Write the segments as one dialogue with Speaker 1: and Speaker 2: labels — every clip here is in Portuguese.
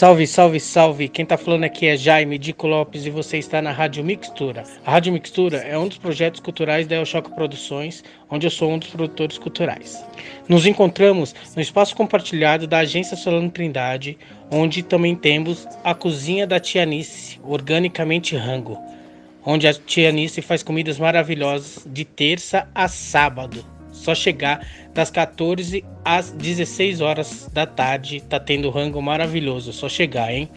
Speaker 1: Salve, salve, salve! Quem tá falando aqui é Jaime Dico Lopes e você está na Rádio Mixtura. A Rádio Mixtura é um dos projetos culturais da El Choque Produções, onde eu sou um dos produtores culturais. Nos encontramos no espaço compartilhado da Agência Solano Trindade, onde também temos a cozinha da Tia Nice, organicamente rango, onde a Tia Nice faz comidas maravilhosas de terça a sábado. Só chegar das 14 às 16 horas da tarde, tá tendo rango maravilhoso, só chegar, hein?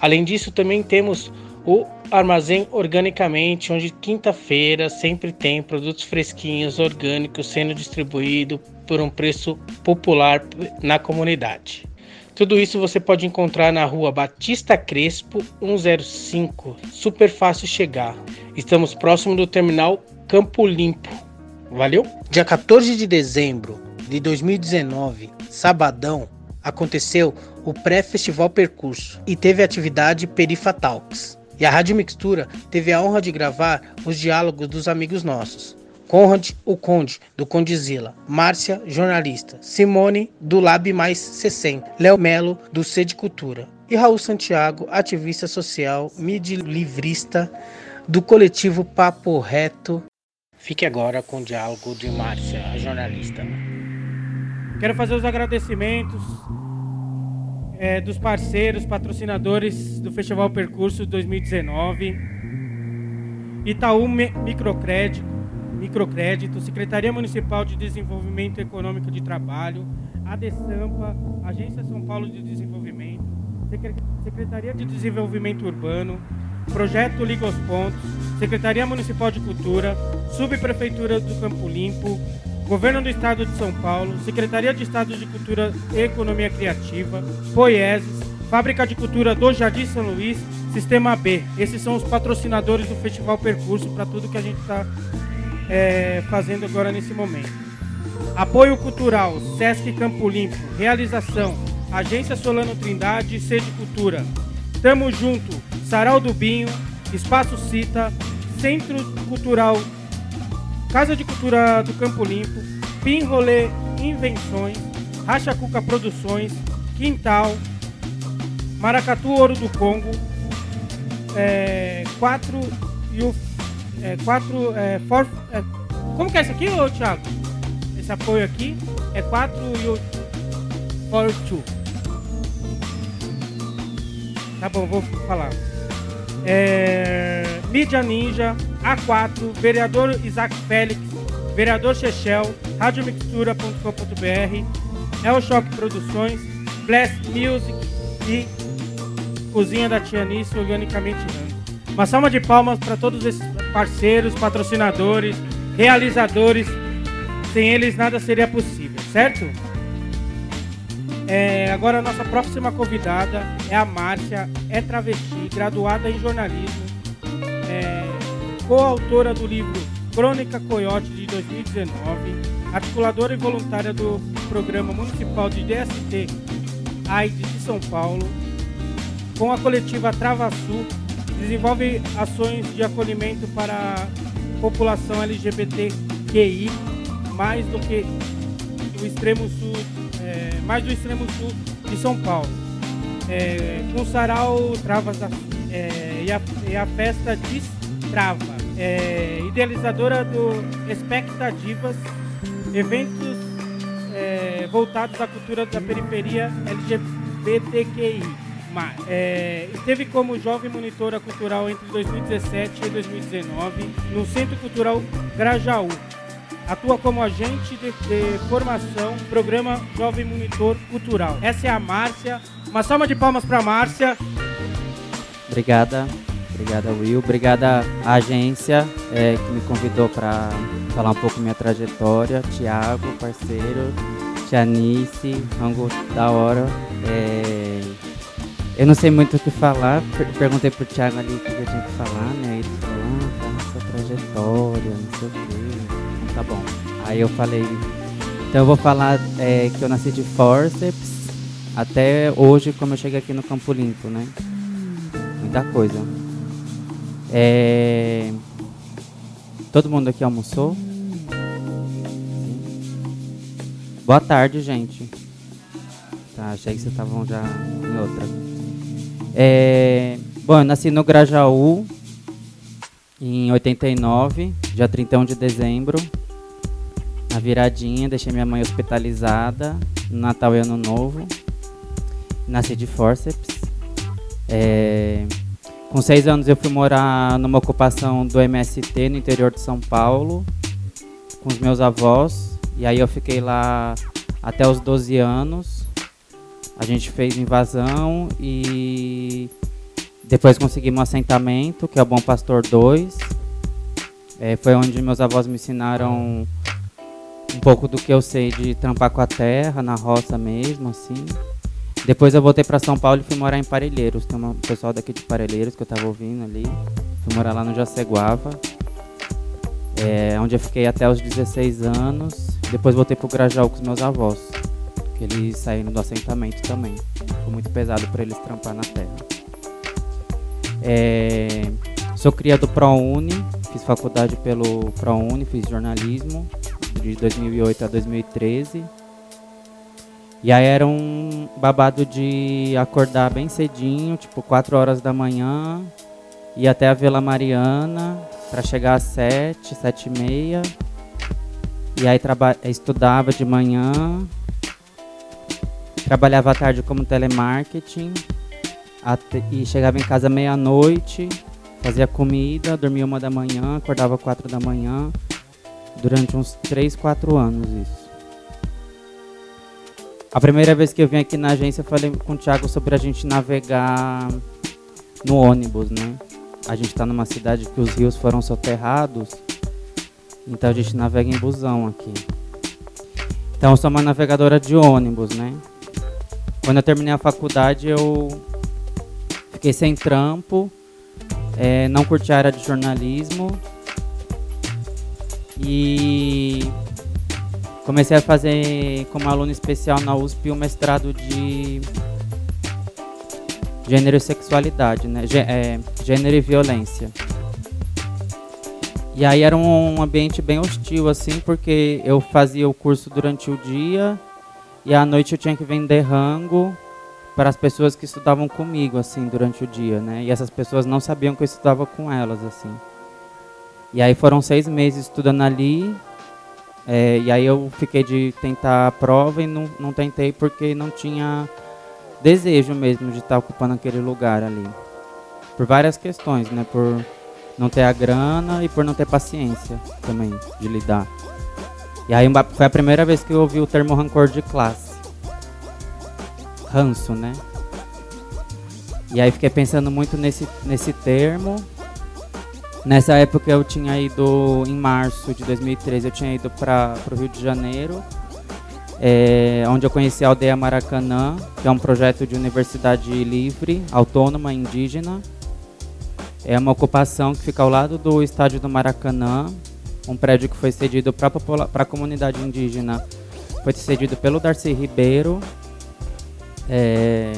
Speaker 1: Além disso, também temos o Armazém Organicamente, onde quinta-feira sempre tem produtos fresquinhos, orgânicos sendo distribuído por um preço popular na comunidade. Tudo isso você pode encontrar na rua Batista Crespo 105, super fácil chegar. Estamos próximo do terminal Campo Limpo. Valeu? Dia 14 de dezembro de 2019, sabadão, aconteceu o pré-festival Percurso e teve a atividade Perifa Talks. E a Rádio Mixtura teve a honra de gravar os diálogos dos amigos nossos. Conrad, o Conde, do Condizila, Márcia, jornalista, Simone, do Lab Mais 60, Léo Melo, do Sede Cultura e Raul Santiago, ativista social, mídia livrista, do coletivo Papo Reto Fique agora com o diálogo de Márcia, a jornalista.
Speaker 2: Quero fazer os agradecimentos é, dos parceiros, patrocinadores do Festival Percurso 2019. Itaú Microcrédito, Microcrédito, Secretaria Municipal de Desenvolvimento Econômico de Trabalho, ADESAMPA, Agência São Paulo de Desenvolvimento, Secretaria de Desenvolvimento Urbano, Projeto Liga aos Pontos, Secretaria Municipal de Cultura, Subprefeitura do Campo Limpo, Governo do Estado de São Paulo, Secretaria de Estado de Cultura e Economia Criativa, Poieses, Fábrica de Cultura do Jardim São Luís, Sistema B. Esses são os patrocinadores do Festival Percurso para tudo que a gente está é, fazendo agora nesse momento. Apoio Cultural, Sesc Campo Limpo, Realização, Agência Solano Trindade Sede Cultura. Tamo junto, Sarau do Binho, Espaço Cita, Centro Cultural, Casa de Cultura do Campo Limpo, Pin Rolê Invenções, Racha Cuca Produções, Quintal, Maracatu Ouro do Congo, é, quatro e o é, quatro é, for, é, como que é isso aqui, ô, Thiago? Esse apoio aqui é 4 e o for two. Tá bom, vou falar é, Mídia Ninja, A4, vereador Isaac Félix, vereador Chechel, radiomixtura.com.br, El Choque Produções, Blast Music e Cozinha da Tianice Organicamente Rando. Uma salva de palmas para todos esses parceiros, patrocinadores, realizadores. Sem eles nada seria possível, certo? É, agora a nossa próxima convidada é a Márcia, é travesti, graduada em jornalismo, é, coautora do livro Crônica Coyote de 2019, articuladora e voluntária do Programa Municipal de DST AIDS de São Paulo, com a coletiva Trava Sul, desenvolve ações de acolhimento para a população LGBTQI, mais do que o extremo sul é, mais do extremo sul de São Paulo. É, com Sarau Travas é, e, a, e, a, festa Destrava, é, idealizadora do Expectativas, eventos é, voltados à cultura da periferia LGBTQI. É, esteve como jovem monitora cultural entre 2017 e 2019 no Centro Cultural Grajaú, atua como agente de, de, formação, programa Jovem Monitor Cultural. Essa é a Márcia. Uma salva de palmas para Márcia.
Speaker 3: Obrigada, obrigada Will, obrigada à agência é, que me convidou para falar um pouco minha trajetória, Tiago, parceiro, Tianice, rango da hora. É, eu não sei muito o que falar, perguntei pro Thiago ali o que eu tinha que falar, né? Ele falou, ah, fala sua trajetória, não sei o quê tá. Aí eu falei, então eu vou falar é, que eu nasci de forceps até hoje, como eu cheguei aqui no Campo Limpo, né? Muita coisa. É... Todo mundo aqui almoçou? Boa tarde, gente. Tá, achei que vocês estavam já em outra. É, bom, eu nasci no Grajaú em 89, dia 31 de dezembro. Na viradinha, deixei minha mãe hospitalizada Natal e Ano Novo. Nasci de forceps. É, com seis anos eu fui morar numa ocupação do MST no interior de São Paulo com os meus avós. E aí eu fiquei lá até os 12 anos. A gente fez invasão e depois conseguimos um assentamento, que é o Bom Pastor 2. É, foi onde meus avós me ensinaram um pouco do que eu sei de trampar com a terra, na roça mesmo, assim. Depois eu voltei para São Paulo e fui morar em Parelheiros. Tem um pessoal daqui de Parelheiros que eu estava ouvindo ali. Fui morar lá no Jaceguava, é, onde eu fiquei até os 16 anos. Depois voltei para o Grajaú com os meus avós, que eles saíram do assentamento também. Foi muito pesado para eles trampar na terra. É, sou criado do ProUni, fiz faculdade pelo ProUni, fiz jornalismo de 2008 a 2013. E aí era um babado de acordar bem cedinho, tipo 4 horas da manhã, ir até a Vila Mariana para chegar às 7, 7 e meia. E aí estudava de manhã, trabalhava à tarde como telemarketing até, e chegava em casa meia-noite, fazia comida, dormia uma da manhã, acordava quatro da manhã, durante uns 3, 4 anos isso. A primeira vez que eu vim aqui na agência, eu falei com o Thiago sobre a gente navegar no ônibus, né? A gente está numa cidade que os rios foram soterrados, então a gente navega em busão aqui. Então eu sou uma navegadora de ônibus, né? Quando eu terminei a faculdade, eu fiquei sem trampo, é, não curti a área de jornalismo e comecei a fazer como aluno especial na USP o um mestrado de gênero e sexualidade, né? É, gênero e violência. E aí era um ambiente bem hostil, assim, porque eu fazia o curso durante o dia e à noite eu tinha que vender rango para as pessoas que estudavam comigo, assim, durante o dia, né? E essas pessoas não sabiam que eu estudava com elas, assim. E aí foram seis meses estudando ali. É, e aí eu fiquei de tentar a prova e não, não tentei porque não tinha desejo mesmo de estar ocupando aquele lugar ali. Por várias questões, né? Por não ter a grana e por não ter paciência também de lidar. E aí foi a primeira vez que eu ouvi o termo rancor de classe. Ranço, né? E aí fiquei pensando muito nesse, nesse termo Nessa época eu tinha ido, em março de 2013, eu tinha ido para o Rio de Janeiro, é, onde eu conheci a Aldeia Maracanã, que é um projeto de universidade livre, autônoma, indígena. É uma ocupação que fica ao lado do estádio do Maracanã, um prédio que foi cedido para a comunidade indígena. Foi cedido pelo Darcy Ribeiro. É,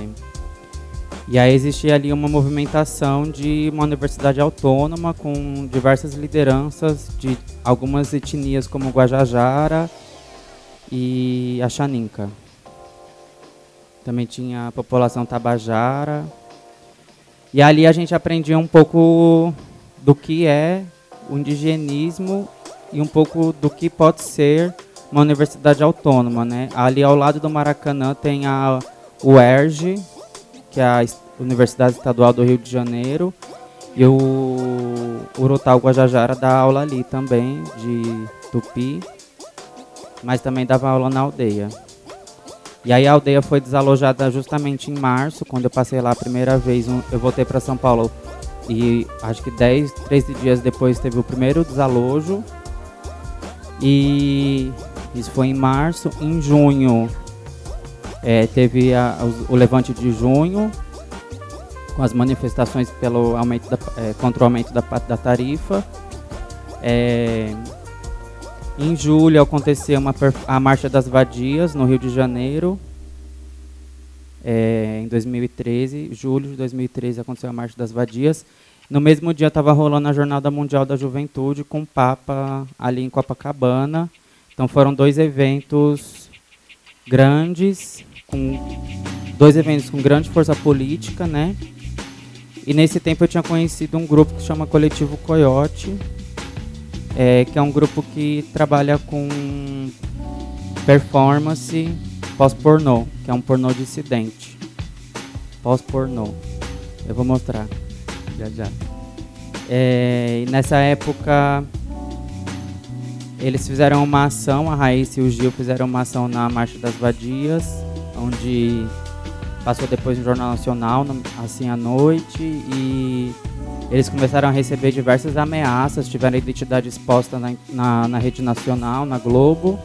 Speaker 3: e aí existia ali uma movimentação de uma universidade autônoma com diversas lideranças de algumas etnias como Guajajara e a Xaninca. Também tinha a população tabajara. E ali a gente aprendia um pouco do que é o indigenismo e um pouco do que pode ser uma universidade autônoma, né? Ali ao lado do Maracanã tem a UERJ, que é a Universidade Estadual do Rio de Janeiro, e o Urutau Guajajara dá aula ali também, de tupi, mas também dava aula na aldeia. E aí a aldeia foi desalojada justamente em março, quando eu passei lá a primeira vez. Eu voltei para São Paulo e acho que 10, 13 dias depois teve o primeiro desalojo. E isso foi em março. Em junho é, teve a, o, o, levante de junho, com as manifestações pelo aumento da, é, contra o aumento da, da tarifa. É, em julho aconteceu uma, a Marcha das Vadias no Rio de Janeiro. É, em 2013, julho de 2013 aconteceu a Marcha das Vadias. No mesmo dia estava rolando a Jornada Mundial da Juventude com o Papa ali em Copacabana. Então foram dois eventos grandes com dois eventos com grande força política, né? E nesse tempo eu tinha conhecido um grupo que chama Coletivo Coyote, é, que é um grupo que trabalha com performance pós-pornô, que é um pornô dissidente. Pós-pornô. Eu vou mostrar já já. É, nessa época eles fizeram uma ação, a Raíssa e o Gil fizeram uma ação na Marcha das Vadias, onde passou depois no Jornal Nacional, assim à noite, e eles começaram a receber diversas ameaças, tiveram a identidade exposta na, na, na rede nacional, na Globo,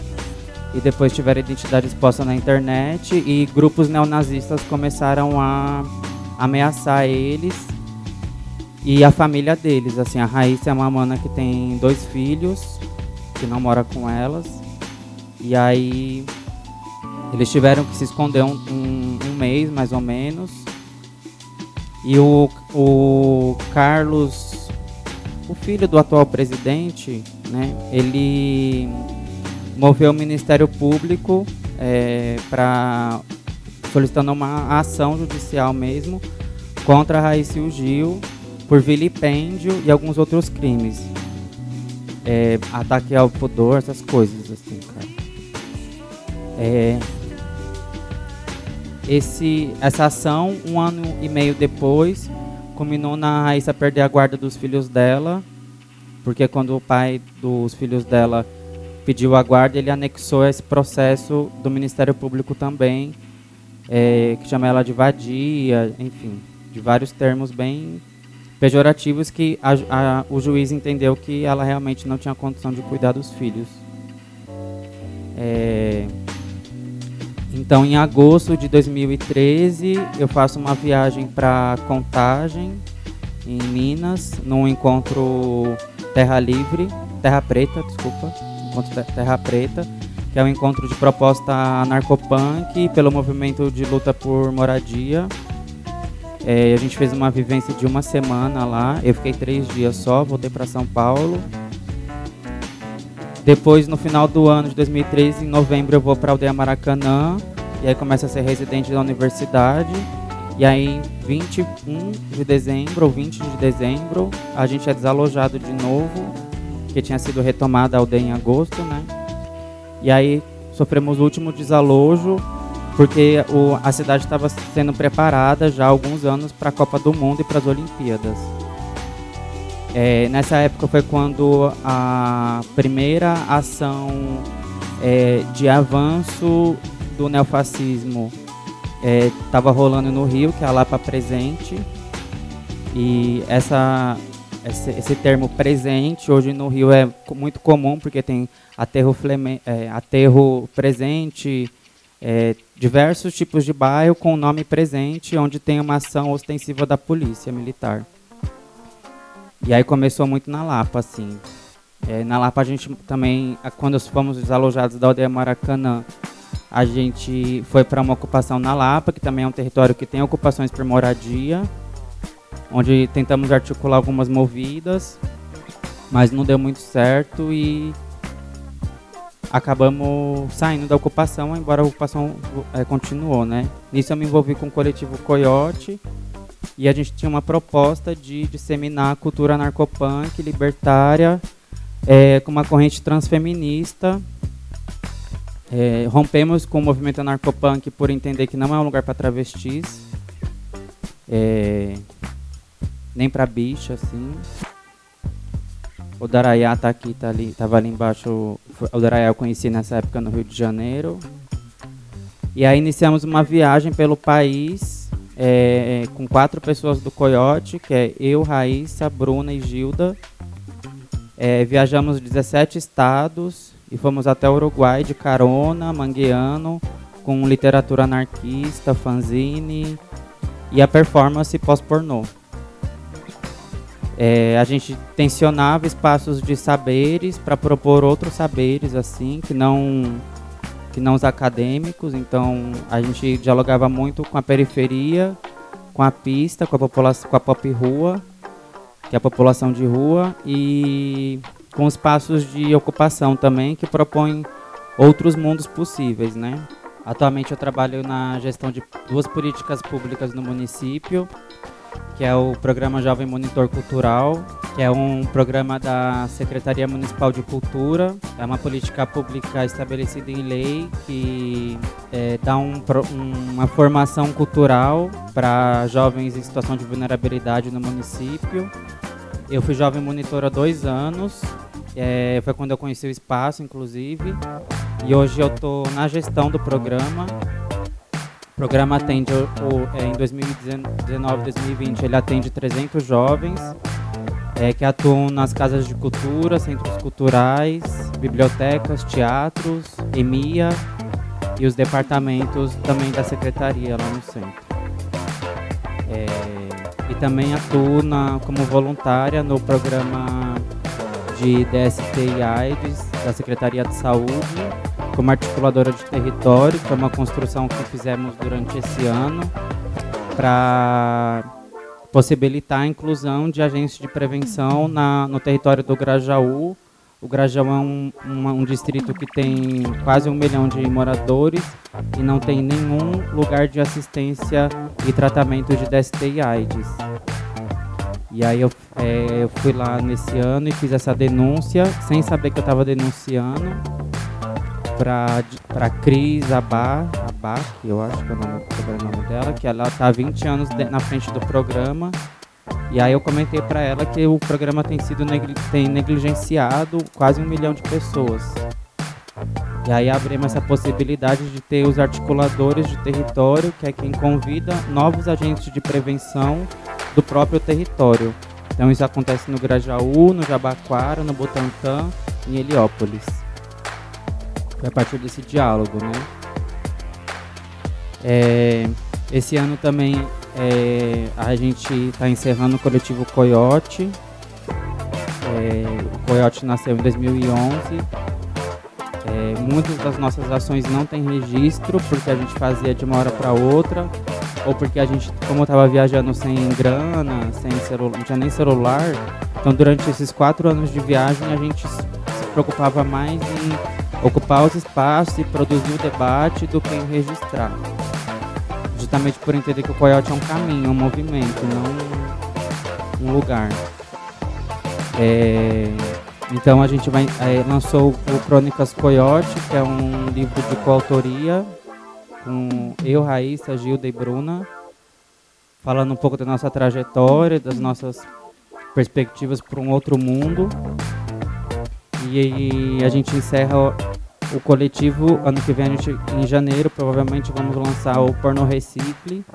Speaker 3: e depois tiveram a identidade exposta na internet, e grupos neonazistas começaram a ameaçar eles e a família deles. Assim, a Raíssa é uma mana que tem dois filhos, que não mora com elas, e aí eles tiveram que se esconder um, um, um mês, mais ou menos. E o, o Carlos, o filho do atual presidente, né, ele moveu o Ministério Público é, para solicitando uma ação judicial mesmo contra Raíssa Gil por vilipêndio e alguns outros crimes. É, ataque ao pudor, essas coisas assim, cara. É, esse, essa ação, um ano e meio depois, culminou na Raíssa perder a guarda dos filhos dela, porque quando o pai dos filhos dela pediu a guarda, ele anexou esse processo do Ministério Público também, é, que chama ela de vadia, enfim, de vários termos bem pejorativos que a, a, o juiz entendeu que ela realmente não tinha condição de cuidar dos filhos. É, então, em agosto de 2013, eu faço uma viagem para Contagem, em Minas, num encontro Terra Livre, Terra Preta, desculpa, encontro Terra Preta, que é um encontro de proposta narcopunk pelo movimento de luta por moradia. É, a gente fez uma vivência de uma semana lá, eu fiquei três dias só, voltei para São Paulo. Depois, no final do ano de 2013, em novembro, eu vou para a aldeia Maracanã, e aí começo a ser residente da universidade. E aí, 21 de dezembro ou 20 de dezembro, a gente é desalojado de novo, que tinha sido retomada a aldeia em agosto, né? E aí sofremos o último desalojo, porque o, a cidade estava sendo preparada já há alguns anos para a Copa do Mundo e para as Olimpíadas. É, nessa época foi quando a primeira ação é, de avanço do neofascismo estava é, rolando no Rio, que é a Lapa Presente. E essa, esse, esse, termo presente hoje no Rio é muito comum, porque tem aterro, fleme, é, aterro presente, é, diversos tipos de bairro com nome presente, onde tem uma ação ostensiva da polícia militar. E aí começou muito na Lapa, assim. É, na Lapa a gente também, quando fomos desalojados da aldeia Maracanã, a gente foi para uma ocupação na Lapa, que também é um território que tem ocupações por moradia, onde tentamos articular algumas movidas, mas não deu muito certo e acabamos saindo da ocupação, embora a ocupação é, continuou, né? Nisso eu me envolvi com o coletivo Coyote, e a gente tinha uma proposta de disseminar a cultura narcopunk libertária é, com uma corrente transfeminista. É, rompemos com o movimento narcopunk por entender que não é um lugar para travestis, é, nem para bicha, assim. O Darayá tá aqui, tá ali, tava ali embaixo. O Darayá eu conheci nessa época no Rio de Janeiro. E aí iniciamos uma viagem pelo país é, com quatro pessoas do Coyote, que é eu, Raíssa, Bruna e Gilda. É, viajamos 17 estados e fomos até o Uruguai de carona, mangueano, com literatura anarquista, fanzine e a performance pós-pornô. É, a gente tensionava espaços de saberes para propor outros saberes assim que não não os acadêmicos, então a gente dialogava muito com a periferia, com a pista, com a população, com a pop rua, que é a população de rua, e com espaços de ocupação também que propõem outros mundos possíveis, né? Atualmente eu trabalho na gestão de duas políticas públicas no município, que é o programa Jovem Monitor Cultural, que é um programa da Secretaria Municipal de Cultura. É uma política pública estabelecida em lei que é, dá um, uma formação cultural para jovens em situação de vulnerabilidade no município. Eu fui jovem monitor há dois anos. É, foi quando eu conheci o espaço, inclusive. E hoje eu estou na gestão do programa programa atende, o, é, em 2019, 2020, ele atende 300 jovens é, que atuam nas casas de cultura, centros culturais, bibliotecas, teatros, EMIA e os departamentos também da secretaria lá no centro. É, e também atuo na, como voluntária no programa de DST e AIDS da Secretaria de Saúde como articuladora de território, foi uma construção que fizemos durante esse ano para possibilitar a inclusão de agentes de prevenção na, no território do Grajaú. O Grajaú é um, um, um distrito que tem quase um milhão de moradores e não tem nenhum lugar de assistência e tratamento de DST e AIDS. E aí eu, é, eu fui lá nesse ano e fiz essa denúncia, sem saber que eu estava denunciando para Cris Abá, Abá, que eu acho que é o nome, o nome dela, que ela está há 20 anos de, na frente do programa. E aí eu comentei para ela que o programa tem sido negli tem negligenciado quase um milhão de pessoas. E aí abrimos essa possibilidade de ter os articuladores de território, que é quem convida novos agentes de prevenção do próprio território. Então isso acontece no Grajaú, no Jabaquara, no Butantã, em Heliópolis. Foi a partir desse diálogo, né? É, esse ano também é, a gente está encerrando o coletivo Coyote. É, o Coyote nasceu em 2011. É, muitas das nossas ações não têm registro porque a gente fazia de uma hora para outra ou porque a gente, como estava viajando sem grana, sem celular, não tinha nem celular, então durante esses quatro anos de viagem a gente se preocupava mais em ocupar os espaços e produzir o debate do que em registrar. Justamente por entender que o coiote é um caminho, um movimento, não um lugar. É, então a gente vai, é, lançou o Crônicas Coyote, que é um livro de coautoria com eu, Raíssa, Gilda e Bruna, falando um pouco da nossa trajetória, das nossas perspectivas para um outro mundo. E, a gente encerra o coletivo ano que vem, gente, em janeiro, provavelmente vamos lançar o Porno Recicle,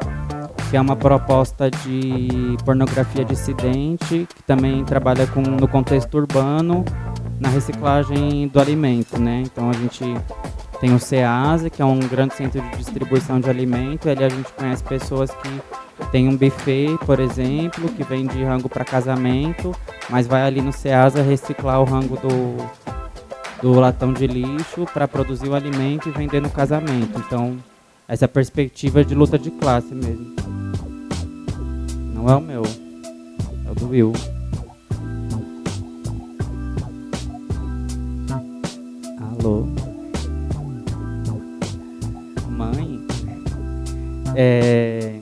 Speaker 3: que é uma proposta de pornografia dissidente, que também trabalha com, no contexto urbano, na reciclagem do alimento, né? Então a gente tem o SEASA, que é um grande centro de distribuição de alimento, e ali a gente conhece pessoas que tem um buffet, por exemplo, que vende rango para casamento, mas vai ali no Ceasa reciclar o rango do, do latão de lixo para produzir o alimento e vender no casamento. Então, essa perspectiva de luta de classe mesmo. Não é o meu, é o do Will. Alô? Mãe? É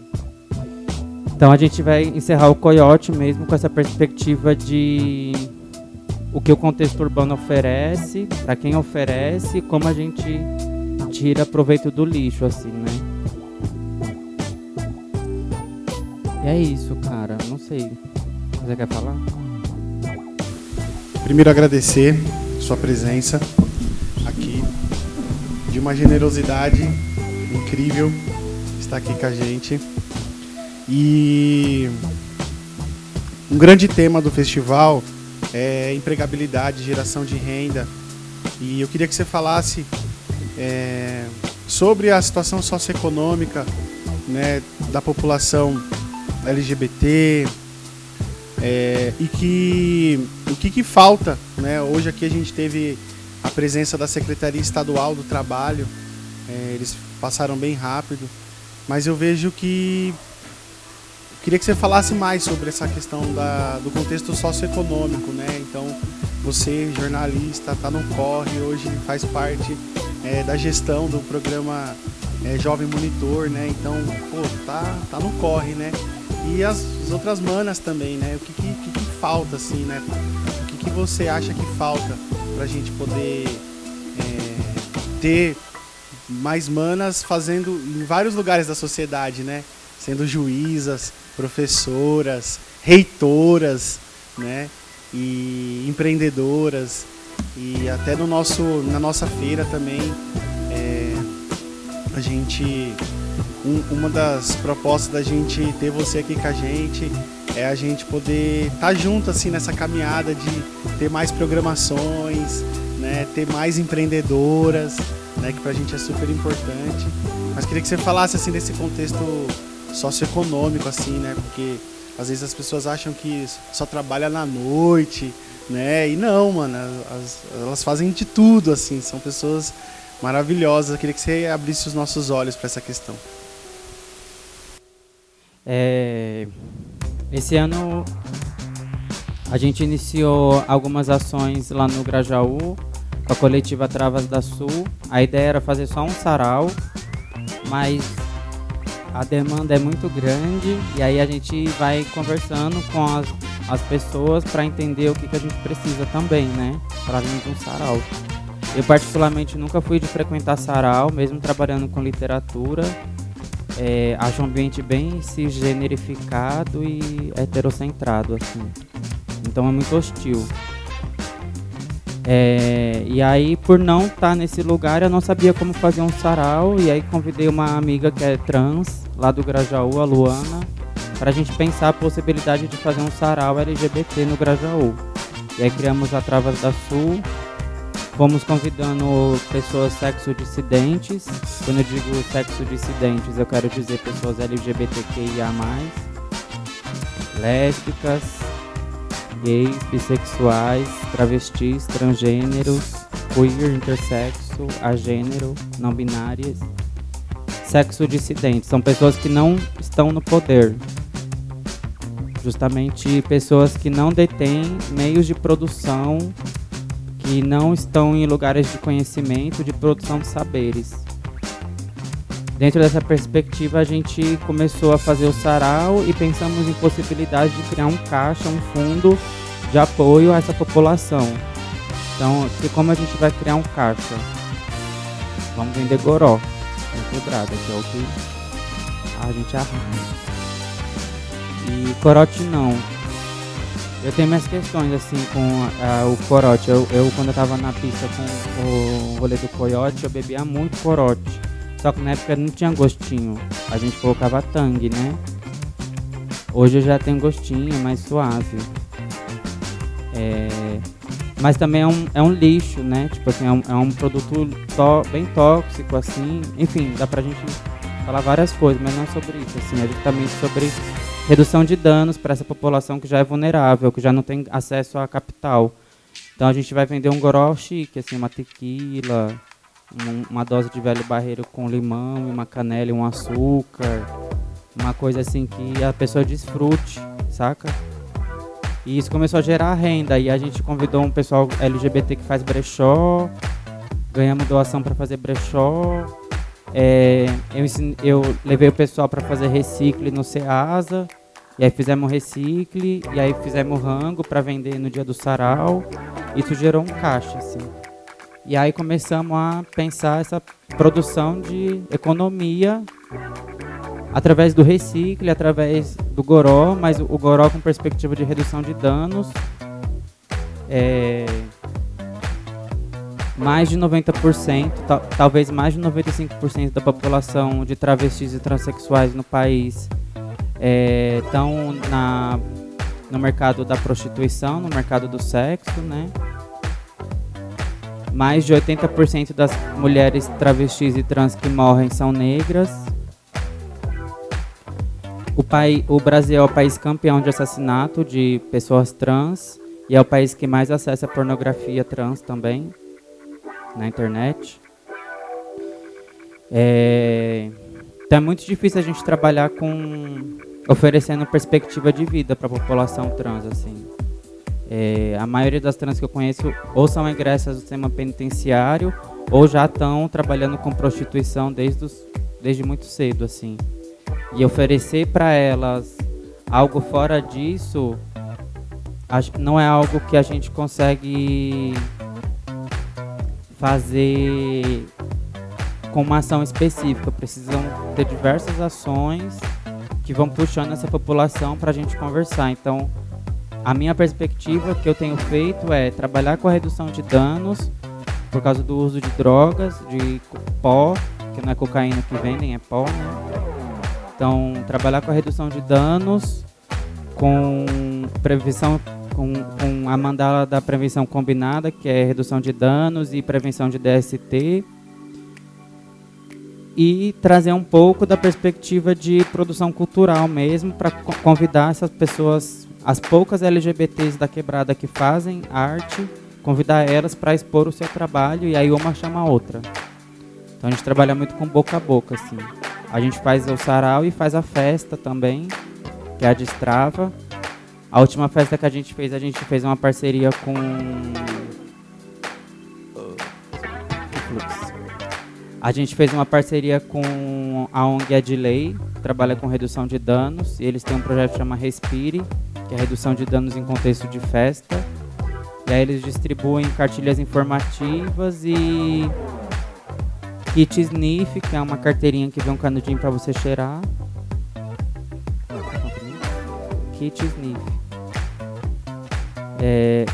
Speaker 3: então a gente vai encerrar o Coyote mesmo com essa perspectiva de o que o contexto urbano oferece, para quem oferece, como a gente tira proveito do lixo, assim, né? E é isso, cara. Não sei. Você quer falar?
Speaker 4: Primeiro agradecer sua presença aqui, de uma generosidade incrível estar aqui com a gente. E um grande tema do festival é empregabilidade, geração de renda. E eu queria que você falasse é, sobre a situação socioeconômica né, da população LGBT é, e que o que, que falta. Né? Hoje aqui a gente teve a presença da Secretaria Estadual do Trabalho, é, eles passaram bem rápido, mas eu vejo que Queria que você falasse mais sobre essa questão da, do contexto socioeconômico, né? Então, você, jornalista, está no corre, hoje faz parte é, da gestão do programa é, Jovem Monitor, né? Então, pô, tá, tá no corre, né? E as, as outras manas também, né? O que, que, que, falta, assim, né? O que, que você acha que falta pra gente poder é, ter mais manas fazendo em vários lugares da sociedade, né? Sendo juízas, professoras, reitoras, né? E empreendedoras e até no nosso na nossa feira também é, a gente um, uma das propostas da gente ter você aqui com a gente é a gente poder estar tá junto assim nessa caminhada de ter mais programações, né? Ter mais empreendedoras né, que para a gente é super importante. Mas queria que você falasse assim desse contexto socioeconômico, assim, né? Porque às vezes as pessoas acham que só trabalha na noite, né? E não, mano, as, elas fazem de tudo, assim, são pessoas maravilhosas. Eu queria que você abrisse os nossos olhos para essa questão.
Speaker 3: É, esse ano a gente iniciou algumas ações lá no Grajaú com a coletiva Travas da Sul. A ideia era fazer só um sarau, mas a demanda é muito grande e aí a gente vai conversando com as, as pessoas para entender o que, que a gente precisa também, né? Para além de um sarau. Eu particularmente nunca fui de frequentar sarau, mesmo trabalhando com literatura. É, acho um ambiente bem cisgenerificado e heterocentrado, assim. Então é muito hostil. É, e aí, por não estar tá nesse lugar, eu não sabia como fazer um sarau. E aí, convidei uma amiga que é trans, lá do Grajaú, a Luana, para a gente pensar a possibilidade de fazer um sarau LGBT no Grajaú. E aí, criamos a Travas da Sul. Fomos convidando pessoas sexo-dissidentes. Quando eu digo sexo-dissidentes, eu quero dizer pessoas LGBTQIA, lésbicas, gays, bissexuais, travestis, transgêneros, queer, intersexo, agênero, não binárias, sexo dissidente. São pessoas que não estão no poder. Justamente pessoas que não detêm meios de produção, que não estão em lugares de conhecimento, de produção de saberes. Dentro dessa perspectiva, a gente começou a fazer o sarau e pensamos em possibilidade de criar um caixa, um fundo de apoio a essa população. Então, como a gente vai criar um caixa? Vamos vender goró, quebrada, que é o que a gente arranja. E corote não. Eu tenho minhas questões assim com uh, o corote. Eu, eu, quando eu tava na pista com o rolê do coiote, eu bebia muito corote. Só que na época não tinha gostinho. A gente colocava tangue, né? Hoje já tem gostinho, mais suave. É... Mas também é um, é um lixo, né? Tipo assim, é um, é um produto bem tóxico, assim. Enfim, dá pra gente falar várias coisas, mas não sobre isso. Assim, é justamente sobre redução de danos para essa população que já é vulnerável, que já não tem acesso a capital. Então a gente vai vender um goró chique, assim, uma tequila, uma dose de velho barreiro com limão, uma canela e um açúcar, uma coisa assim que a pessoa desfrute, saca? E isso começou a gerar renda. E a gente convidou um pessoal LGBT que faz brechó, ganhamos doação para fazer brechó. É, eu, eu levei o pessoal para fazer recicle no Ceasa. E aí fizemos recicle, e aí fizemos rango para vender no dia do sarau. Isso gerou um caixa, assim. E aí começamos a pensar essa produção de economia através do recicle, através do goró, mas o goró com perspectiva de redução de danos. É, mais de 90%, talvez mais de 95% da população de travestis e transexuais no país estão é, no mercado da prostituição, no mercado do sexo, né? Mais de 80% das mulheres travestis e trans que morrem são negras. O, pai, o Brasil é o país campeão de assassinato de pessoas trans e é o país que mais acessa pornografia trans também na internet. É, então é muito difícil a gente trabalhar com oferecendo perspectiva de vida para a população trans assim. É, a maioria das trans que eu conheço ou são egressas do sistema penitenciário ou já estão trabalhando com prostituição desde, os, desde muito cedo, assim. E oferecer para elas algo fora disso não é algo que a gente consegue fazer com uma ação específica. Precisam ter diversas ações que vão puxando essa população para a gente conversar. Então, a minha perspectiva que eu tenho feito é trabalhar com a redução de danos por causa do uso de drogas, de pó, que não é cocaína que vendem, é pó, né? Então, trabalhar com a redução de danos, com prevenção, com, com a mandala da prevenção combinada, que é redução de danos e prevenção de DST, e trazer um pouco da perspectiva de produção cultural mesmo, para convidar essas pessoas, as poucas LGBTs da quebrada que fazem arte, convidar elas para expor o seu trabalho e aí uma chama a outra. Então a gente trabalha muito com boca a boca, assim. A gente faz o sarau e faz a festa também, que é a Destrava. A última festa que a gente fez, a gente fez uma parceria com A gente fez uma parceria com a ONG Edley, que trabalha com redução de danos, e eles têm um projeto que chama Respire, que é redução de danos em contexto de festa. E aí eles distribuem cartilhas informativas e kit sniff, que é uma carteirinha que vem um canudinho para você cheirar. Kit sniff. É,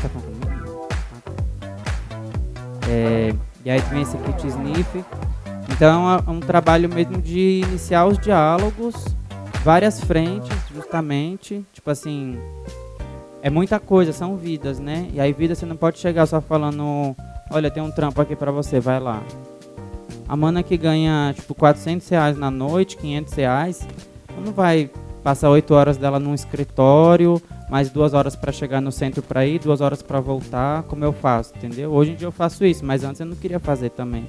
Speaker 3: é, e aí vem esse kit sniff. Então é um trabalho mesmo de iniciar os diálogos, várias frentes, justamente. Tipo assim, é muita coisa, são vidas, né? E aí vida você não pode chegar só falando, olha, tem um trampo aqui para você, vai lá. A mana que ganha, tipo, 400 reais na noite, 500 reais, não vai passar 8 horas dela num escritório, mais duas horas para chegar no centro para ir, duas horas para voltar, como eu faço, entendeu? Hoje em dia eu faço isso, mas antes eu não queria fazer também.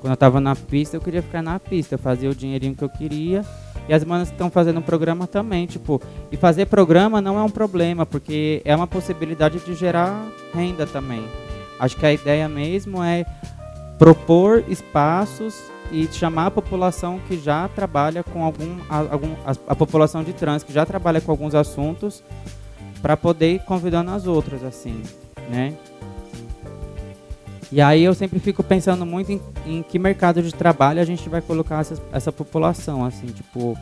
Speaker 3: Quando eu tava na pista, eu queria ficar na pista, eu fazia o dinheirinho que eu queria e as manas estão fazendo programa também, tipo, e fazer programa não é um problema, porque é uma possibilidade de gerar renda também. Acho que a ideia mesmo é propor espaços e chamar a população que já trabalha com algum, algum a, a população de trans que já trabalha com alguns assuntos para poder ir convidando as outras assim, né? E aí eu sempre fico pensando muito em, em que mercado de trabalho a gente vai colocar essa, essa população, assim, tipo,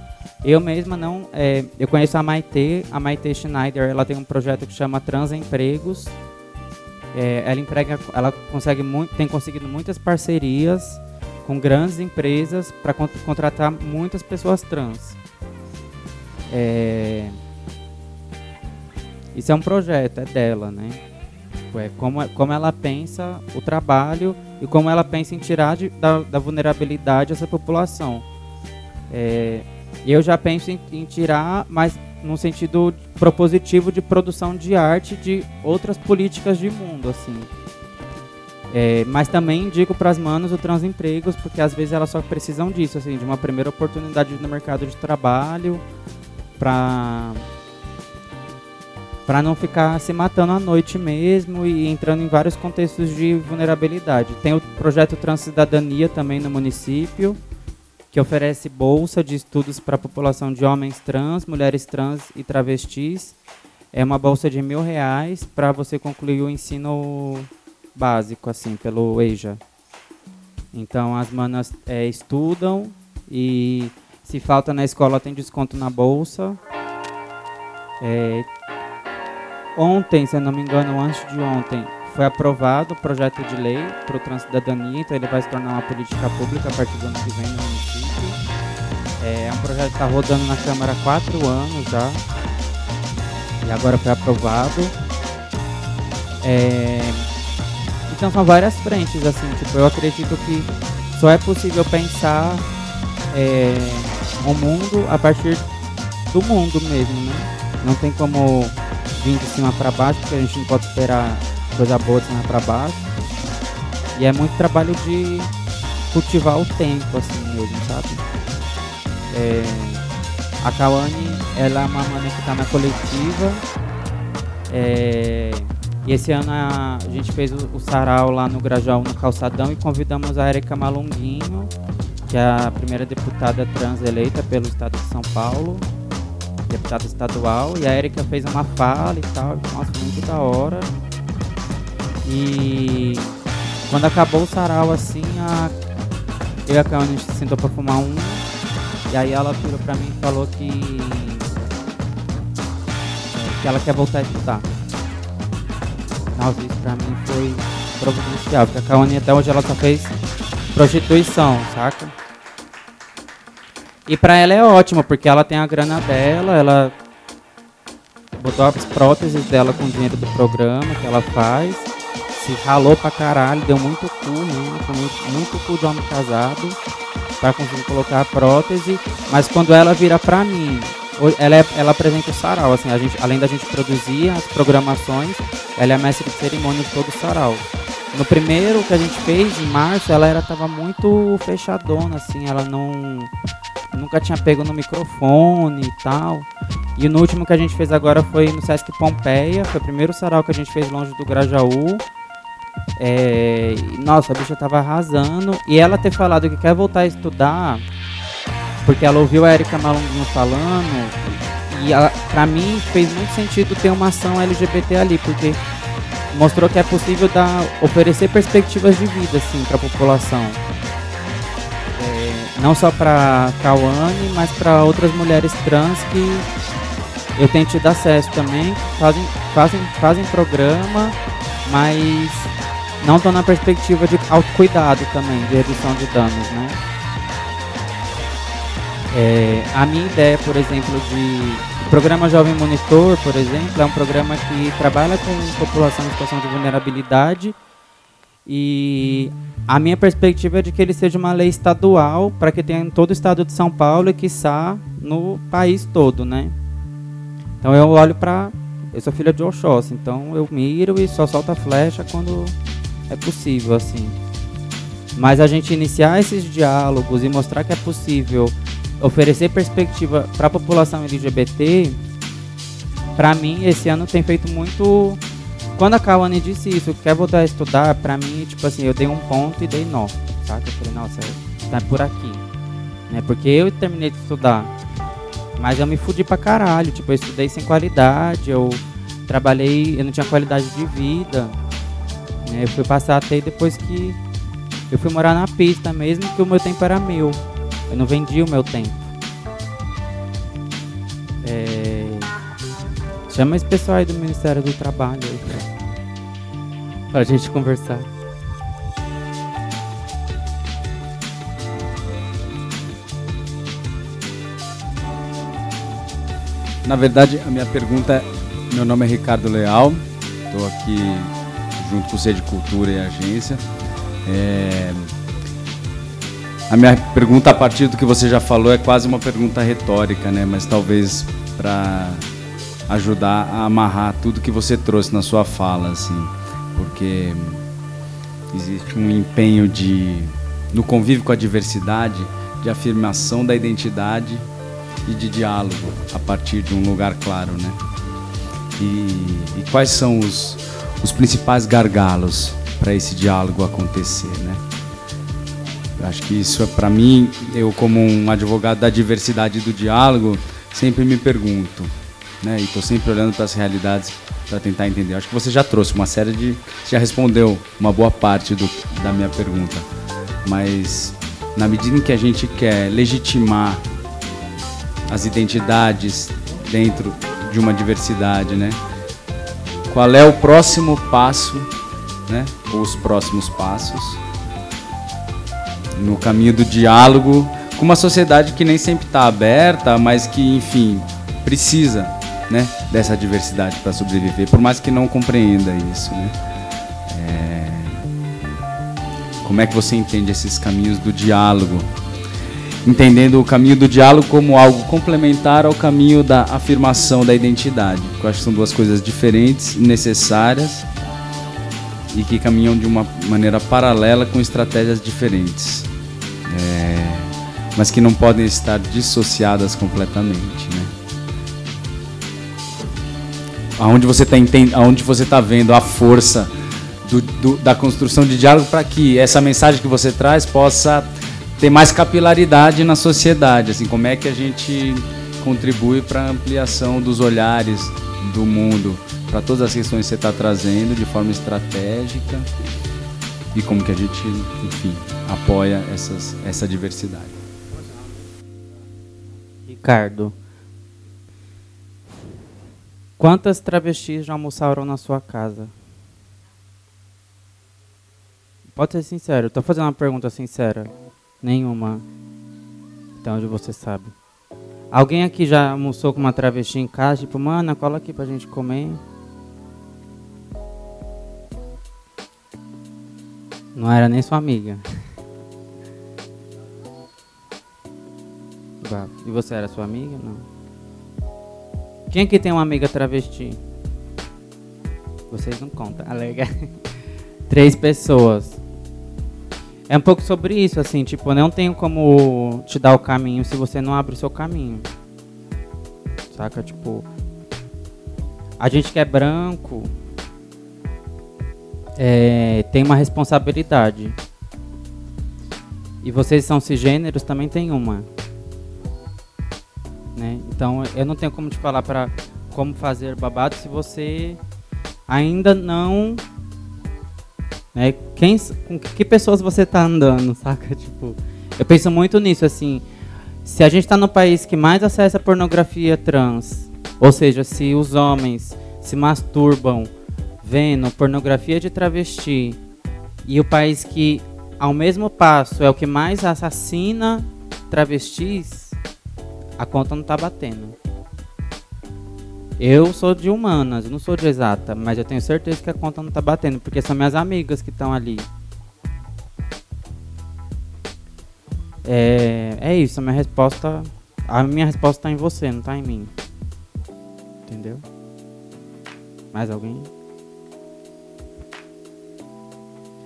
Speaker 3: eu mesma não, é, eu conheço a Maite, a Maite Schneider, ela tem um projeto que chama Transempregos, é, ela emprega, ela consegue muito, tem conseguido muitas parcerias com grandes empresas para contratar muitas pessoas trans. É, isso é um projeto, é dela, né? É como, como ela pensa o trabalho e como ela pensa em tirar de, da, da, vulnerabilidade essa população. É, eu já penso em, em, tirar, mas no sentido propositivo de produção de arte de outras políticas de mundo, assim. É, mas também indico para as manos o transempregos, porque às vezes elas só precisam disso, assim, de uma primeira oportunidade no mercado de trabalho, para para não ficar se matando à noite mesmo e entrando em vários contextos de vulnerabilidade. Tem o projeto Transcidadania também no município, que oferece bolsa de estudos para a população de homens trans, mulheres trans e travestis. É uma bolsa de mil reais para você concluir o ensino básico, assim, pelo EJA. Então as manas é, estudam e se falta na escola tem desconto na bolsa. É, Ontem, se eu não me engano, antes de ontem, foi aprovado o projeto de lei para o Transcidadania, então ele vai se tornar uma política pública a partir do ano que vem no município. É, é um projeto que está rodando na Câmara há quatro anos já, e agora foi aprovado. É, então são várias frentes, assim, tipo, eu acredito que só é possível pensar é, o mundo a partir do mundo mesmo, né? Não tem como vir de cima para baixo, porque a gente não pode esperar coisa boa de cima para baixo. E é muito trabalho de cultivar o tempo, assim mesmo, sabe? É, a Kawane, ela é uma mana que está na coletiva. É, e esse ano a, gente fez o, o, sarau lá no Grajal, no Calçadão, e convidamos a Erika Malunguinho, que é a primeira deputada trans eleita pelo estado de São Paulo. deputada estadual, e a Erika fez uma fala e tal, nossa, muito da hora. E quando acabou o sarau, assim, a, eu e a Cauane sentou pra fumar um, e aí ela virou pra mim e falou que, que ela quer voltar a estudar. Nossa, isso pra mim foi providencial, porque a Cauane até hoje ela só fez prostituição, saca? E pra ela é ótimo, porque ela tem a grana dela, ela botou as próteses dela com o dinheiro do programa que ela faz. Se ralou pra caralho, deu muito cu mesmo, muito, muito cu de homem casado para conseguir colocar a prótese. Mas quando ela vira pra mim, ela, é, ela apresenta o sarau, assim, a gente, além da gente produzir as programações, ela é a mestre de cerimônia de todo o sarau. No primeiro que a gente fez, em março, ela era, tava muito fechadona, assim, ela não. Nunca tinha pego no microfone e tal. E no último que a gente fez agora foi no Sesc Pompeia, foi o primeiro sarau que a gente fez longe do Grajaú. É, nossa, a bicha tava arrasando. E ela ter falado que quer voltar a estudar, porque ela ouviu a Erika Malonguinho falando, e ela, pra mim fez muito sentido ter uma ação LGBT ali, porque mostrou que é possível dar, oferecer perspectivas de vida assim, para a população. É, não só para Kawane, mas para outras mulheres trans que eu tenho tido acesso também, fazem, fazem, fazem programa, mas não estão na perspectiva de autocuidado também, de redução de danos, né? É, a minha ideia, por exemplo, de programa Jovem Monitor, por exemplo, é um programa que trabalha com população em situação de vulnerabilidade e a minha perspectiva é de que ele seja uma lei estadual para que tenha em todo o estado de São Paulo e, quiçá, no país todo, né? Então eu olho para... Eu sou filha de Oxóssi, então eu miro e só solto a flecha quando é possível, assim. Mas a gente iniciar esses diálogos e mostrar que é possível oferecer perspectiva para a população LGBT, para mim esse ano tem feito muito. Quando a Kawane disse isso, quer voltar a estudar, para mim, tipo assim, eu dei um ponto e dei nó, saca? Eu falei, nossa, tá por aqui. Né? Porque eu terminei de estudar, mas eu me fudi pra caralho, tipo, eu estudei sem qualidade, eu trabalhei, eu não tinha qualidade de vida. Né? Eu fui passar até depois que eu fui morar na pista mesmo, que o meu tempo era meu. Eu não vendi o meu tempo. É... Chama esse pessoal aí do Ministério do Trabalho aí pra, pra gente conversar.
Speaker 5: Na verdade, a minha pergunta é: meu nome é Ricardo Leal, estou aqui junto com o Sede Cultura e a agência. É, a minha pergunta a partir do que você já falou é quase uma pergunta retórica, né? Mas talvez para ajudar a amarrar tudo que você trouxe na sua fala, assim, porque existe um empenho de no convívio com a diversidade, de afirmação da identidade e de diálogo a partir de um lugar claro, né? E, e quais são os, os principais gargalos para esse diálogo acontecer, né? Acho que isso é para mim, eu como um advogado da diversidade do diálogo, sempre me pergunto, né? E estou sempre olhando para as realidades para tentar entender. Acho que você já trouxe uma série de, já respondeu uma boa parte do, da minha pergunta, mas na medida em que a gente quer legitimar as identidades dentro de uma diversidade, né? Qual é o próximo passo, né? Ou os próximos passos no caminho do diálogo com uma sociedade que nem sempre está aberta, mas que, enfim, precisa né, dessa diversidade para sobreviver, por mais que não compreenda isso. Né? É... Como é que você entende esses caminhos do diálogo? Entendendo o caminho do diálogo como algo complementar ao caminho da afirmação da identidade. Eu acho que são duas coisas diferentes, necessárias e que caminham de uma maneira paralela com estratégias diferentes é, mas que não podem estar dissociadas completamente, né? Aonde você está aonde você tá vendo a força do, do, da construção de diálogo para que essa mensagem que você traz possa ter mais capilaridade na sociedade, assim, como é que a gente contribui para a ampliação dos olhares do mundo para todas as questões que você está trazendo de forma estratégica e como que a gente, enfim, apoia essas, essa diversidade.
Speaker 3: Ricardo, quantas travestis já almoçaram na sua casa? Pode ser sincero, estou fazendo uma pergunta sincera. Nenhuma. Então, onde você sabe. Alguém aqui já almoçou com uma travesti em casa? Tipo, mano, cola aqui pra gente comer. Não era nem sua amiga. E você era sua amiga? Não. Quem aqui tem uma amiga travesti? Vocês não contam. Alega. Três pessoas. É um pouco sobre isso, assim, tipo, não tenho como te dar o caminho se você não abre o seu caminho. Saca? Tipo. A gente que é branco é, tem uma responsabilidade. E vocês são cisgêneros também tem uma. Né? Então eu não tenho como te falar para como fazer babado se você ainda não né? Quem, com que pessoas você está andando, saca? Tipo, eu penso muito nisso, assim. Se a gente está no país que mais acessa pornografia trans, ou seja, se os homens se masturbam vendo pornografia de travesti, e o país que, ao mesmo passo, é o que mais assassina travestis, a conta não está batendo. Eu sou de humanas, não sou de exata, mas eu tenho certeza que a conta não tá batendo, porque são minhas amigas que estão ali. É, é isso, a minha resposta. A minha resposta tá em você, não tá em mim. Entendeu? Mais alguém?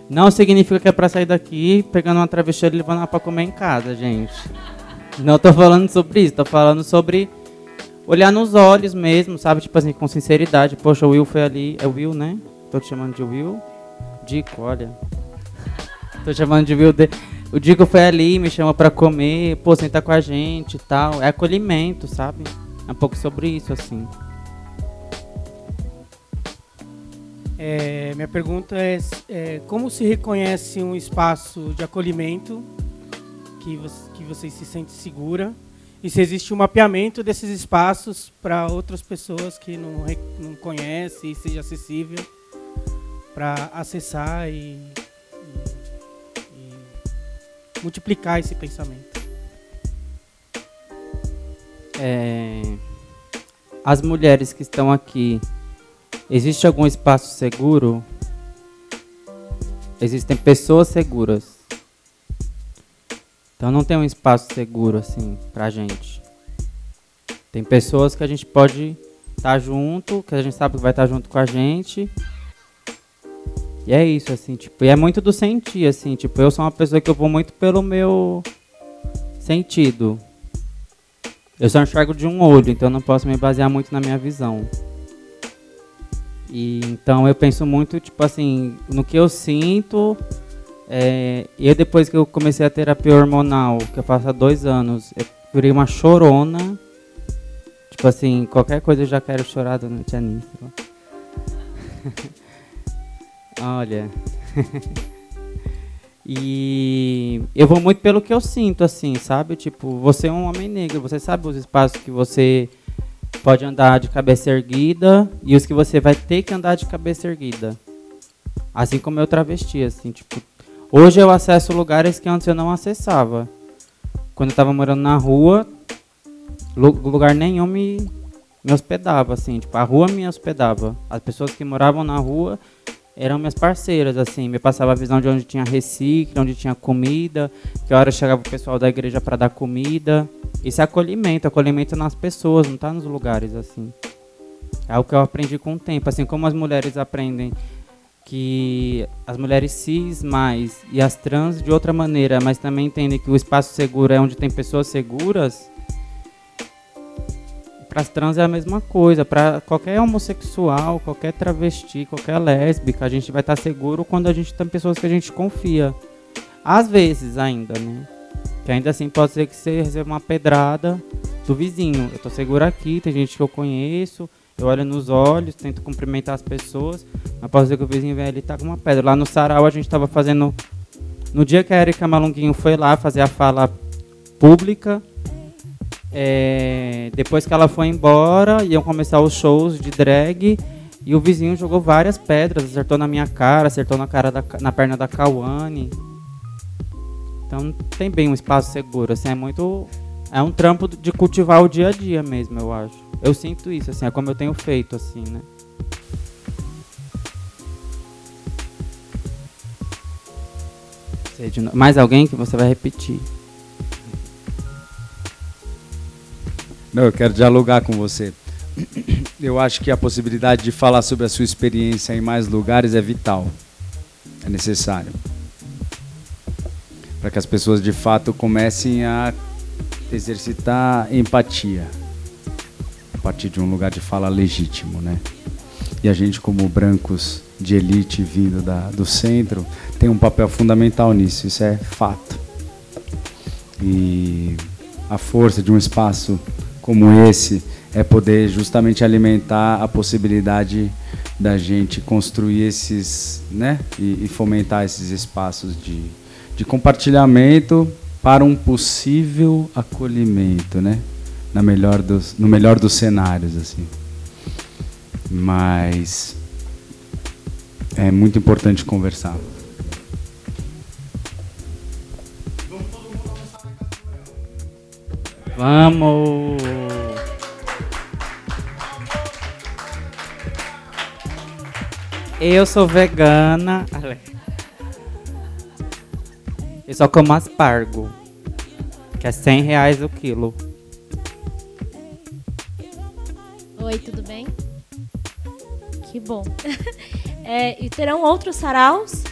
Speaker 3: Não significa que é pra sair daqui pegando uma travesseira e levando ela pra comer em casa, gente. Não tô falando sobre isso, tô falando sobre olhar nos olhos mesmo, sabe? Tipo assim, com sinceridade. Poxa, o Will foi ali. É o Will, né? Tô te chamando de Will. Dico, olha. Tô chamando de Will. De... O Dico foi ali, me chama pra comer, pô, senta com a gente e tal. É acolhimento, sabe? É um pouco sobre isso, assim.
Speaker 2: É, minha pergunta é, é, como se reconhece um espaço de acolhimento que você, que você se sente segura e se existe um mapeamento desses espaços para outras pessoas que não, não conhecem e seja acessível para acessar e, e, e, multiplicar esse pensamento.
Speaker 3: É, as mulheres que estão aqui, existe algum espaço seguro? Existem pessoas seguras então não tem um espaço seguro assim pra gente. Tem pessoas que a gente pode estar tá junto, que a gente sabe que vai estar tá junto com a gente. E é isso, assim, tipo, e é muito do sentir, assim, tipo, eu sou uma pessoa que eu vou muito pelo meu sentido. Eu só enxergo de um olho, então não posso me basear muito na minha visão. E então eu penso muito, tipo assim, no que eu sinto, é, depois que eu comecei a terapia hormonal, que eu faço há dois anos, eu virei uma chorona. Tipo assim, qualquer coisa eu já quero chorar do Tia Olha. e eu vou muito pelo que eu sinto, assim, sabe? Tipo, você é um homem negro, você sabe os espaços que você pode andar de cabeça erguida e os que você vai ter que andar de cabeça erguida. Assim como eu travesti, assim, tipo, Hoje eu acesso lugares que antes eu não acessava. Quando eu estava morando na rua, lugar nenhum me, me hospedava, assim. Tipo, a rua me hospedava. As pessoas que moravam na rua eram minhas parceiras, assim. Me passava a visão de onde tinha reciclo, onde tinha comida, que hora chegava o pessoal da igreja para dar comida. É acolhimento, acolhimento nas pessoas, não está nos lugares, assim. É o que eu aprendi com o tempo. Assim como as mulheres aprendem que as mulheres cis mais e as trans de outra maneira, mas também entendem que o espaço seguro é onde tem pessoas seguras. Para as trans é a mesma coisa, para qualquer homossexual, qualquer travesti, qualquer lésbica, a gente vai estar seguro quando a gente tem pessoas que a gente confia. Às vezes ainda, né? Que ainda assim pode ser que você receba uma pedrada do vizinho. Eu tô seguro aqui, tem gente que eu conheço, eu olho nos olhos, tento cumprimentar as pessoas, mas posso dizer que o vizinho vem ali tá com uma pedra. Lá no sarau a gente estava fazendo. No dia que a Erika Malunguinho foi lá fazer a fala pública, é, depois que ela foi embora, iam começar os shows de drag. E o vizinho jogou várias pedras, acertou na minha cara, acertou na cara da, na perna da Kawane. Então tem bem um espaço seguro, assim, é muito é um trampo de cultivar o dia a dia mesmo, eu acho. Eu sinto isso, assim, é como eu tenho feito, assim, né? Mais alguém que você vai repetir?
Speaker 5: Não, eu quero dialogar com você. Eu acho que a possibilidade de falar sobre a sua experiência em mais lugares é vital. É necessário. Para que as pessoas de fato comecem a exercitar empatia a partir de um lugar de fala legítimo, né? E a gente, como brancos de elite vindo da, do centro, tem um papel fundamental nisso, isso é fato. E a força de um espaço como esse é poder justamente alimentar a possibilidade da gente construir esses, né, e, e fomentar esses espaços de, de compartilhamento para um possível acolhimento, né? Na melhor dos, no melhor dos cenários, assim. Mas é muito importante conversar.
Speaker 3: Vamos! Eu sou vegana. Eu só como aspargo. Que é 100 reais o quilo.
Speaker 6: Oi, tudo bem? Que bom. é, e terão outros saraus?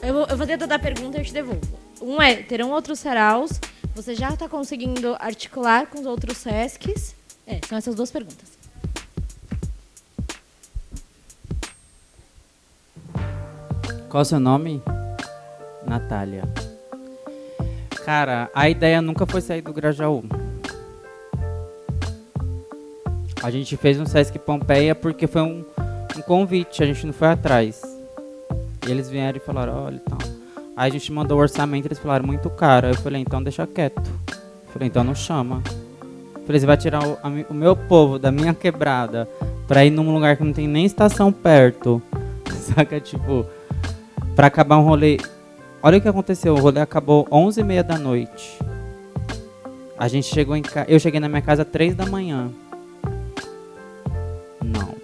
Speaker 6: Eu, eu vou tentar dar a pergunta e eu te devolvo. Um é, terão outros saraus? Você já está conseguindo articular com os outros SESCs? É, são essas duas perguntas.
Speaker 3: Qual o seu nome? Natália. Cara, a ideia nunca foi sair do Grajaú. A gente fez um Sesc Pompeia porque foi um, um convite, a gente não foi atrás. E eles vieram e falaram, olha, então. Aí a gente mandou o orçamento, eles falaram muito caro. Aí eu falei, então deixa quieto. Eu falei, então não chama. Eu falei, você vai tirar o, a, o meu povo da minha quebrada pra ir num lugar que não tem nem estação perto. Saca, tipo, pra acabar um rolê Olha o que aconteceu, o rolê acabou 11h30 da noite. A gente chegou em eu cheguei na minha casa 3 da manhã. Não.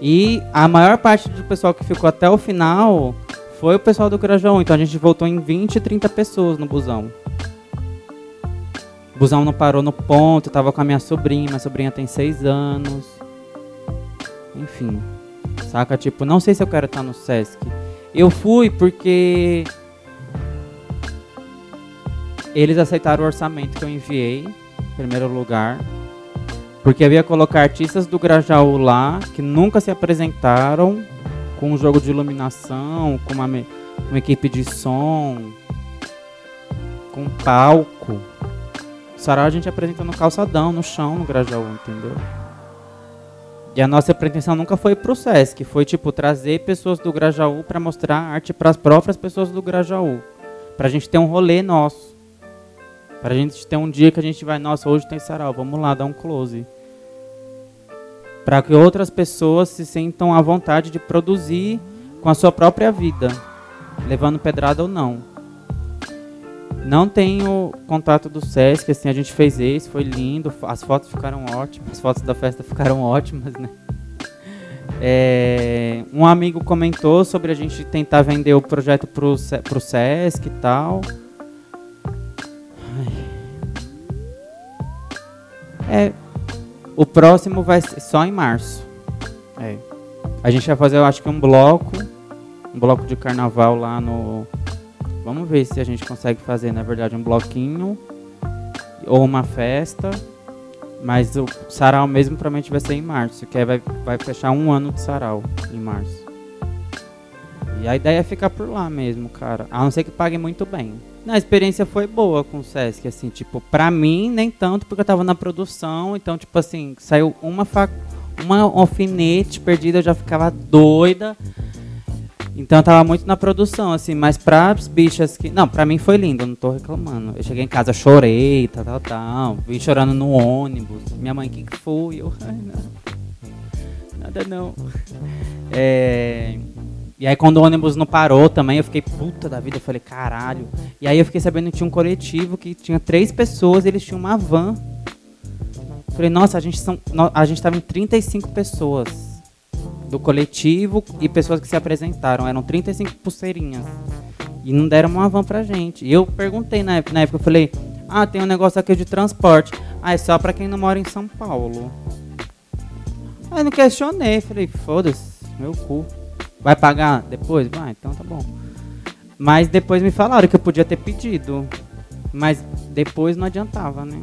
Speaker 3: E a maior parte do pessoal que ficou até o final foi o pessoal do Grajaú. Então a gente voltou em 20, 30 pessoas no busão. O busão não parou no ponto, eu tava com a minha sobrinha, minha sobrinha tem 6 anos. Enfim. Saca? Tipo, não sei se eu quero estar no Sesc. Eu fui porque eles aceitaram o orçamento que eu enviei, em primeiro lugar. Porque eu ia colocar artistas do Grajaú lá, que nunca se apresentaram, com um jogo de iluminação, com uma, uma equipe de som, com palco. Sarau a gente apresenta no calçadão, no chão, no Grajaú, entendeu? E a nossa pretensão nunca foi pro SESC, foi tipo trazer pessoas do Grajaú para mostrar arte para as próprias pessoas do Grajaú. Pra gente ter um rolê nosso. Pra gente ter um dia que a gente vai, nossa, hoje tem sarau, vamos lá dar um close. Para que outras pessoas se sintam à vontade de produzir com a sua própria vida, levando pedrada ou não. Não tenho contato do Sesc, assim, a gente fez esse, foi lindo, as fotos ficaram ótimas, as fotos da festa ficaram ótimas, né? É, um amigo comentou sobre a gente tentar vender o projeto pro, pro Sesc e tal. É, o próximo vai ser só em março. É. A gente vai fazer, eu acho que um bloco, um bloco de carnaval lá no Vamos ver se a gente consegue fazer, na verdade, um bloquinho ou uma festa. Mas o sarau mesmo provavelmente vai ser em março, que vai, vai fechar um ano de sarau em março. E a ideia é ficar por lá mesmo, cara. A não ser que pague muito bem. A experiência foi boa com o Sesc, assim, tipo, pra mim, nem tanto, porque eu tava na produção, então, tipo assim, saiu uma, fa uma alfinete perdida, eu já ficava doida. Então eu tava muito na produção, assim, mas pras bichas que. Não, pra mim foi lindo, não tô reclamando. Eu cheguei em casa, chorei, tal, tal, tal. Vim chorando no ônibus. Minha mãe, que que foi? Eu, ai, não. Nada não. É. E aí quando o ônibus não parou também, eu fiquei puta da vida, eu falei, caralho. E aí eu fiquei sabendo que tinha um coletivo que tinha três pessoas, eles tinham uma van. Eu falei, nossa, a gente são. A gente tava em 35 pessoas do coletivo e pessoas que se apresentaram. Eram 35 pulseirinhas. E não deram uma van pra gente. E eu perguntei na época, na época eu falei, ah, tem um negócio aqui de transporte. Ah, é só pra quem não mora em São Paulo. Aí não questionei, falei, foda-se, meu cu. Vai pagar depois? Vai, então tá bom. Mas depois me falaram que eu podia ter pedido. Mas depois não adiantava, né?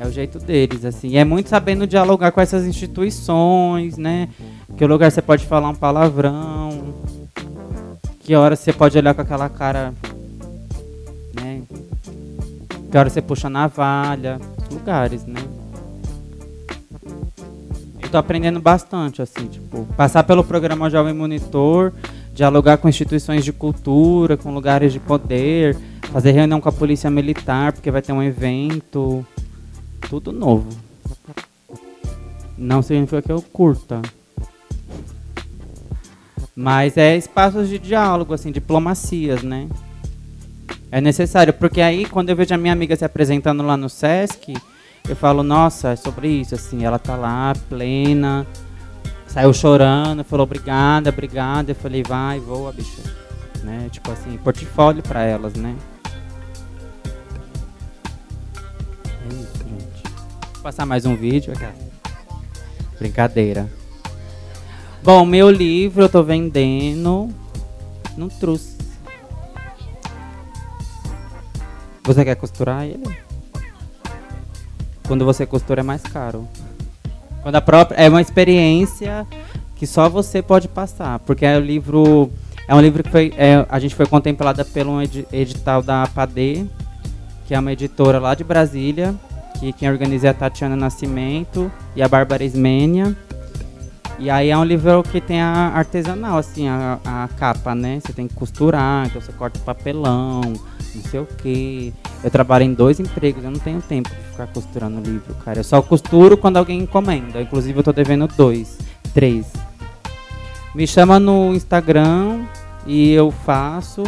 Speaker 3: É o jeito deles, assim. É muito sabendo dialogar com essas instituições, né? Que lugar você pode falar um palavrão. Que hora você pode olhar com aquela cara. Né? Que hora você puxa a navalha. Lugares, né? Eu tô aprendendo bastante, assim, tipo, passar pelo programa Jovem Monitor, dialogar com instituições de cultura, com lugares de poder, fazer reunião com a polícia militar, porque vai ter um evento tudo novo. Não significa que eu curta. Mas é espaços de diálogo, assim, diplomacias, né? É necessário, porque aí quando eu vejo a minha amiga se apresentando lá no Sesc, eu falo, nossa, é sobre isso, assim, ela tá lá, plena, saiu chorando, falou obrigada, obrigada, eu falei, vai, voa, bicha. Né? Tipo assim, portfólio para elas, né? Passar mais um vídeo. Brincadeira. Bom, meu livro eu tô vendendo. Não trouxe. Você quer costurar ele? Quando você costura é mais caro. Quando a própria é uma experiência que só você pode passar, porque é o livro é um livro que foi é, a gente foi contemplada pelo edital da APAD, que é uma editora lá de Brasília, que quem organiza é a Tatiana Nascimento e a Bárbara Ismênia. E aí é um livro que tem a artesanal, assim, a, a capa, né? Você tem que costurar, então você corta papelão, não sei o quê. Eu trabalho em dois empregos, eu não tenho tempo de ficar costurando livro, cara. Eu só costuro quando alguém encomenda. Inclusive eu tô devendo dois, três. Me chama no Instagram e eu faço.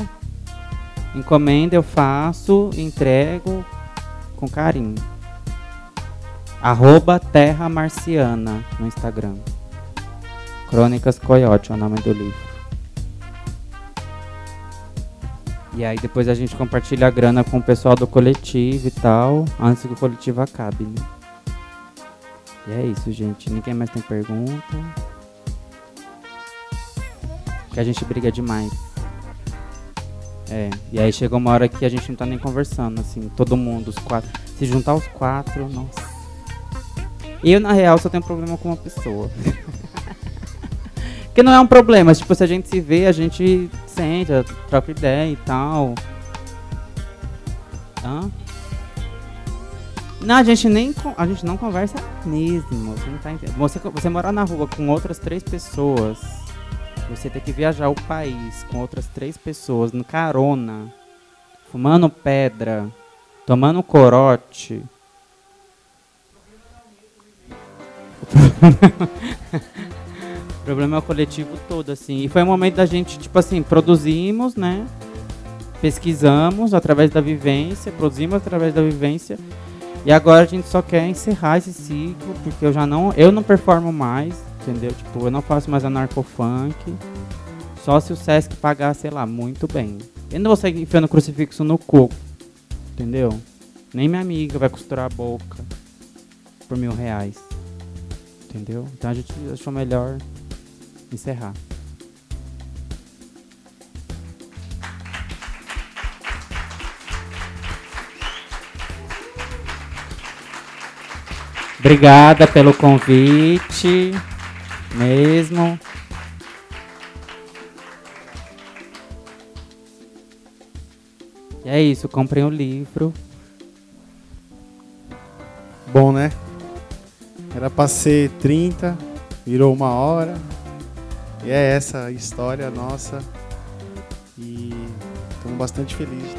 Speaker 3: Encomenda, eu faço, entrego com carinho. Arroba Terra Marciana no Instagram. Crônicas Coyote é o nome do livro. E aí depois a gente compartilha a grana com o pessoal do coletivo e tal, antes que o coletivo acabe, né? E é isso, gente. Ninguém mais tem pergunta. Que a gente briga demais. É, e aí chegou uma hora que a gente não tá nem conversando, assim, todo mundo, os quatro. Se juntar os quatro, nossa. Eu, na real, só tenho problema com uma pessoa. que não é um problema, tipo, se a gente se vê, a gente senta, troca ideia e tal. Hã? Não, a gente nem a gente não conversa mesmo. Você não tá entendendo. Você, você morar na rua com outras três pessoas, você tem que viajar o país com outras três pessoas no carona, fumando pedra, tomando corote. O problema é o coletivo todo, assim. E foi um momento da gente, tipo assim, produzimos, né? Pesquisamos através da vivência, produzimos através da vivência. E agora a gente só quer encerrar esse ciclo, porque eu já não. Eu não performo mais, entendeu? Tipo, eu não faço mais anarcofunk. Só se o Sesc pagar, sei lá, muito bem. Eu não vou sair enfiando crucifixo no cu. Entendeu? Nem minha amiga vai costurar a boca por mil reais entendeu? Então a gente achou melhor encerrar. Obrigada pelo convite, mesmo. E é isso, comprem o livro.
Speaker 4: Bom, né? Era pra ser 30, virou uma hora. E é essa a história nossa. E estamos bastante felizes